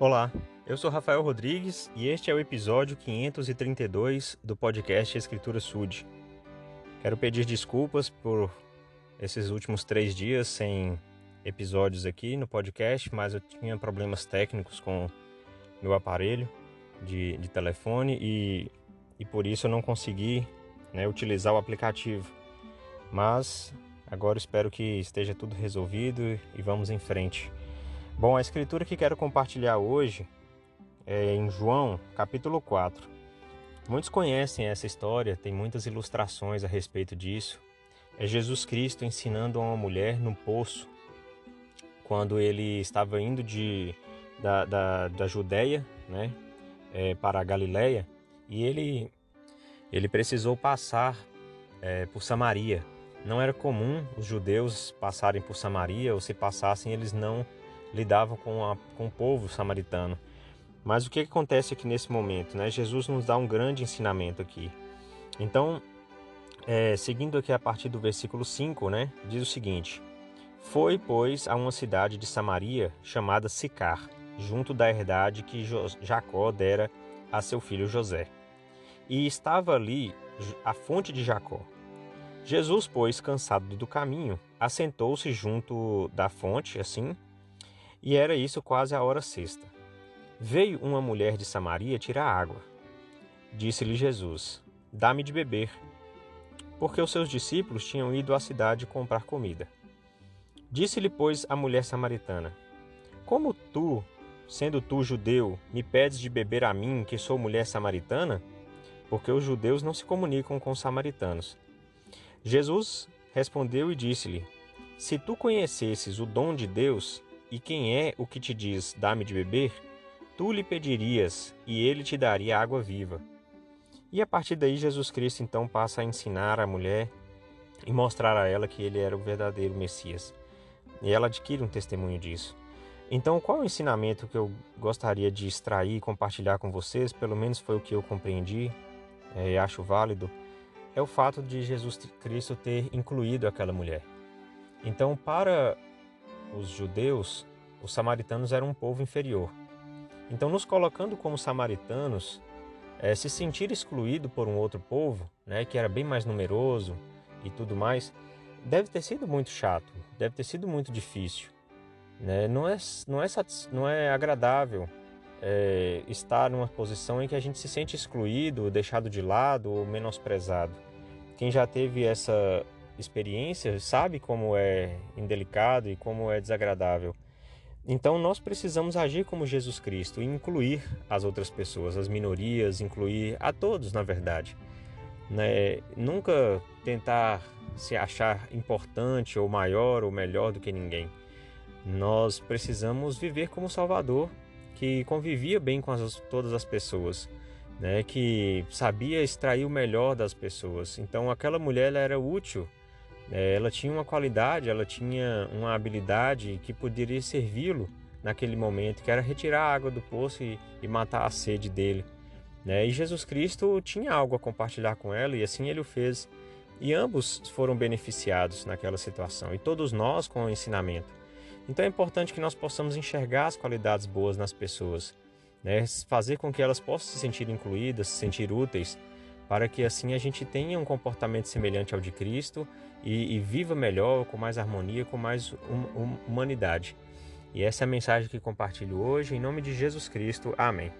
Olá, eu sou Rafael Rodrigues e este é o episódio 532 do podcast Escritura Sud. Quero pedir desculpas por esses últimos três dias sem episódios aqui no podcast, mas eu tinha problemas técnicos com meu aparelho de, de telefone e, e por isso eu não consegui né, utilizar o aplicativo. Mas agora espero que esteja tudo resolvido e vamos em frente. Bom, a escritura que quero compartilhar hoje é em João, capítulo 4. Muitos conhecem essa história, tem muitas ilustrações a respeito disso. É Jesus Cristo ensinando a uma mulher no poço, quando ele estava indo de, da, da, da Judéia né, é, para a Galiléia, e ele, ele precisou passar é, por Samaria. Não era comum os judeus passarem por Samaria, ou se passassem, eles não lidavam com, a, com o povo samaritano. Mas o que acontece aqui nesse momento? Né? Jesus nos dá um grande ensinamento aqui. Então, é, seguindo aqui a partir do versículo 5, né, diz o seguinte: Foi, pois, a uma cidade de Samaria chamada Sicar, junto da herdade que Jacó dera a seu filho José. E estava ali a fonte de Jacó. Jesus, pois, cansado do caminho, assentou-se junto da fonte, assim, e era isso quase a hora sexta. Veio uma mulher de Samaria tirar água. Disse-lhe Jesus: Dá-me de beber. Porque os seus discípulos tinham ido à cidade comprar comida. Disse-lhe, pois, a mulher samaritana: Como tu, sendo tu judeu, me pedes de beber a mim, que sou mulher samaritana? Porque os judeus não se comunicam com os samaritanos. Jesus respondeu e disse-lhe: Se tu conhecesses o dom de Deus, e quem é o que te diz: Dá-me de beber? Tu lhe pedirias, e ele te daria água viva. E a partir daí, Jesus Cristo então passa a ensinar a mulher e mostrar a ela que ele era o verdadeiro Messias. E ela adquire um testemunho disso. Então, qual é o ensinamento que eu gostaria de extrair e compartilhar com vocês? Pelo menos foi o que eu compreendi é, e acho válido. É o fato de Jesus Cristo ter incluído aquela mulher. Então, para os judeus, os samaritanos eram um povo inferior. Então, nos colocando como samaritanos, é, se sentir excluído por um outro povo, né, que era bem mais numeroso e tudo mais, deve ter sido muito chato, deve ter sido muito difícil. Né? Não, é, não, é, não é agradável é, estar numa posição em que a gente se sente excluído, deixado de lado ou menosprezado. Quem já teve essa experiência sabe como é indelicado e como é desagradável. Então nós precisamos agir como Jesus Cristo incluir as outras pessoas, as minorias, incluir a todos, na verdade. Né? Nunca tentar se achar importante ou maior ou melhor do que ninguém. Nós precisamos viver como Salvador, que convivia bem com as, todas as pessoas, né? que sabia extrair o melhor das pessoas. Então aquela mulher era útil ela tinha uma qualidade, ela tinha uma habilidade que poderia servi-lo naquele momento, que era retirar a água do poço e, e matar a sede dele. Né? E Jesus Cristo tinha algo a compartilhar com ela e assim ele o fez. E ambos foram beneficiados naquela situação, e todos nós com o ensinamento. Então é importante que nós possamos enxergar as qualidades boas nas pessoas, né? fazer com que elas possam se sentir incluídas, se sentir úteis para que assim a gente tenha um comportamento semelhante ao de Cristo e, e viva melhor, com mais harmonia, com mais hum, hum, humanidade. E essa é a mensagem que compartilho hoje, em nome de Jesus Cristo. Amém.